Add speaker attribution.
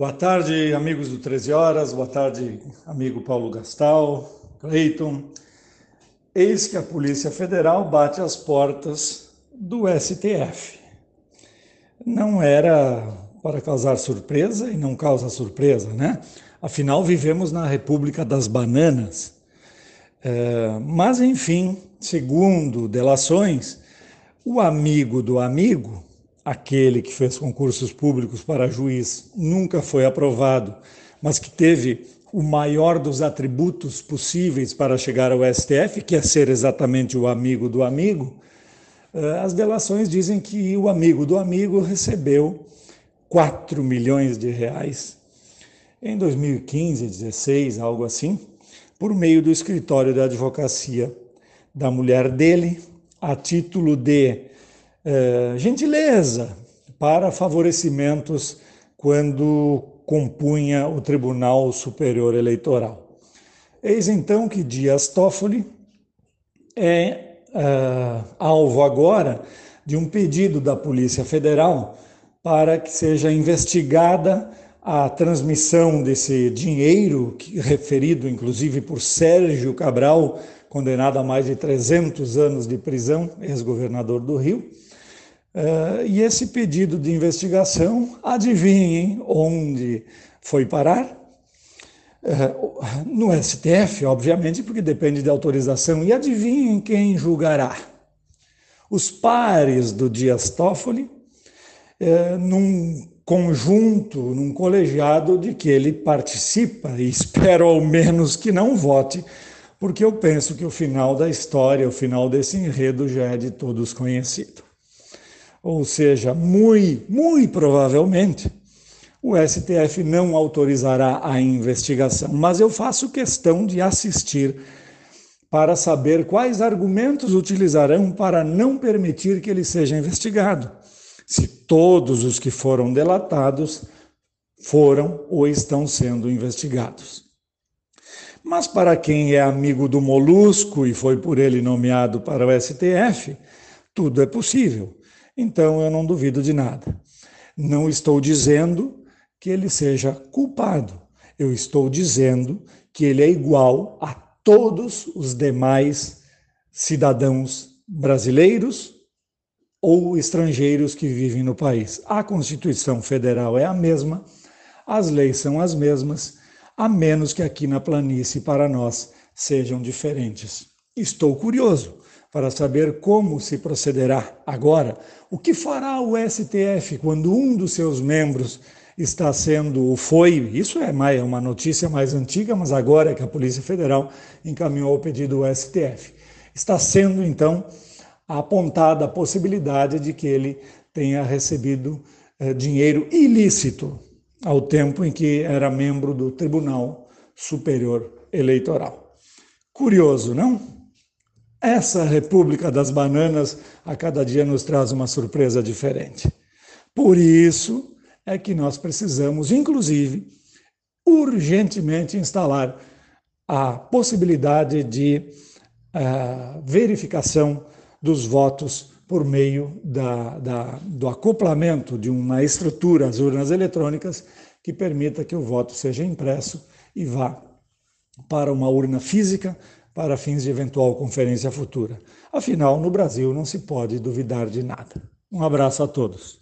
Speaker 1: Boa tarde, amigos do 13 Horas. Boa tarde, amigo Paulo Gastal, Cleiton. Eis que a Polícia Federal bate as portas do STF. Não era para causar surpresa e não causa surpresa, né? Afinal, vivemos na República das Bananas. É, mas, enfim, segundo delações, o amigo do amigo aquele que fez concursos públicos para juiz nunca foi aprovado, mas que teve o maior dos atributos possíveis para chegar ao STF, que é ser exatamente o amigo do amigo, eh, as delações dizem que o amigo do amigo recebeu 4 milhões de reais em 2015, 16, algo assim, por meio do escritório da advocacia da mulher dele, a título de é, gentileza para favorecimentos quando compunha o Tribunal Superior Eleitoral. Eis então que Dias Toffoli é uh, alvo agora de um pedido da Polícia Federal para que seja investigada a transmissão desse dinheiro, referido inclusive por Sérgio Cabral, condenado a mais de 300 anos de prisão, ex-governador do Rio, Uh, e esse pedido de investigação, adivinhem onde foi parar? Uh, no STF, obviamente, porque depende de autorização. E adivinhem quem julgará? Os pares do Dias Toffoli, uh, num conjunto, num colegiado de que ele participa, e espero ao menos que não vote, porque eu penso que o final da história, o final desse enredo já é de todos conhecido. Ou seja, muito, muito provavelmente, o STF não autorizará a investigação, mas eu faço questão de assistir para saber quais argumentos utilizarão para não permitir que ele seja investigado. Se todos os que foram delatados foram ou estão sendo investigados. Mas para quem é amigo do Molusco e foi por ele nomeado para o STF, tudo é possível. Então eu não duvido de nada. Não estou dizendo que ele seja culpado. Eu estou dizendo que ele é igual a todos os demais cidadãos brasileiros ou estrangeiros que vivem no país. A Constituição Federal é a mesma, as leis são as mesmas, a menos que aqui na planície para nós sejam diferentes. Estou curioso para saber como se procederá agora. O que fará o STF quando um dos seus membros está sendo, foi, isso é mais uma notícia mais antiga, mas agora é que a Polícia Federal encaminhou o pedido ao STF. Está sendo, então, apontada a possibilidade de que ele tenha recebido eh, dinheiro ilícito ao tempo em que era membro do Tribunal Superior Eleitoral. Curioso, não? Essa República das Bananas a cada dia nos traz uma surpresa diferente. Por isso é que nós precisamos, inclusive, urgentemente instalar a possibilidade de uh, verificação dos votos por meio da, da, do acoplamento de uma estrutura às urnas eletrônicas que permita que o voto seja impresso e vá para uma urna física para fins de eventual conferência futura. Afinal, no Brasil não se pode duvidar de nada. Um abraço a todos.